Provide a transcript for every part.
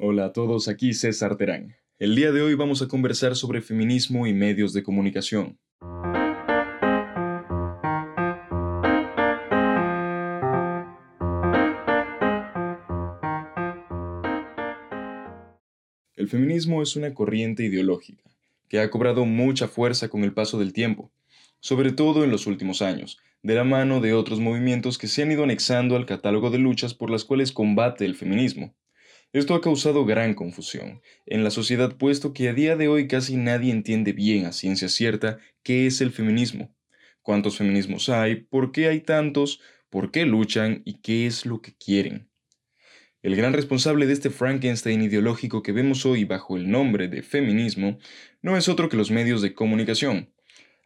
Hola a todos, aquí César Terán. El día de hoy vamos a conversar sobre feminismo y medios de comunicación. El feminismo es una corriente ideológica que ha cobrado mucha fuerza con el paso del tiempo, sobre todo en los últimos años, de la mano de otros movimientos que se han ido anexando al catálogo de luchas por las cuales combate el feminismo. Esto ha causado gran confusión. En la sociedad puesto que a día de hoy casi nadie entiende bien a ciencia cierta qué es el feminismo, cuántos feminismos hay, por qué hay tantos, por qué luchan y qué es lo que quieren. El gran responsable de este Frankenstein ideológico que vemos hoy bajo el nombre de feminismo no es otro que los medios de comunicación,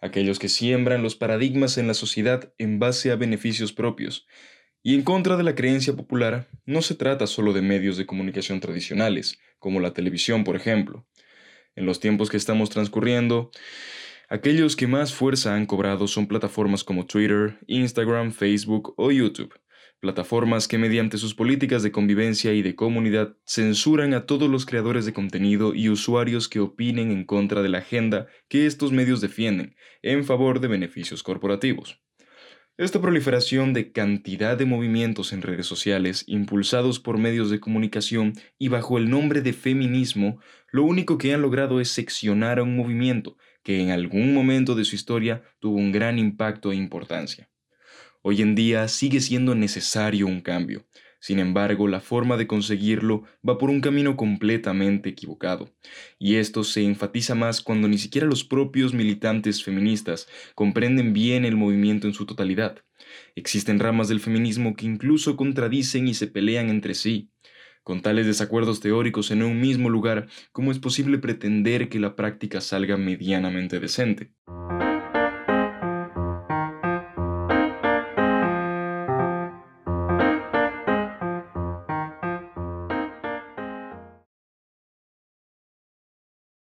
aquellos que siembran los paradigmas en la sociedad en base a beneficios propios, y en contra de la creencia popular, no se trata solo de medios de comunicación tradicionales, como la televisión, por ejemplo. En los tiempos que estamos transcurriendo, aquellos que más fuerza han cobrado son plataformas como Twitter, Instagram, Facebook o YouTube, plataformas que mediante sus políticas de convivencia y de comunidad censuran a todos los creadores de contenido y usuarios que opinen en contra de la agenda que estos medios defienden en favor de beneficios corporativos. Esta proliferación de cantidad de movimientos en redes sociales impulsados por medios de comunicación y bajo el nombre de feminismo, lo único que han logrado es seccionar a un movimiento que en algún momento de su historia tuvo un gran impacto e importancia. Hoy en día sigue siendo necesario un cambio, sin embargo, la forma de conseguirlo va por un camino completamente equivocado, y esto se enfatiza más cuando ni siquiera los propios militantes feministas comprenden bien el movimiento en su totalidad. Existen ramas del feminismo que incluso contradicen y se pelean entre sí. Con tales desacuerdos teóricos en un mismo lugar, ¿cómo es posible pretender que la práctica salga medianamente decente?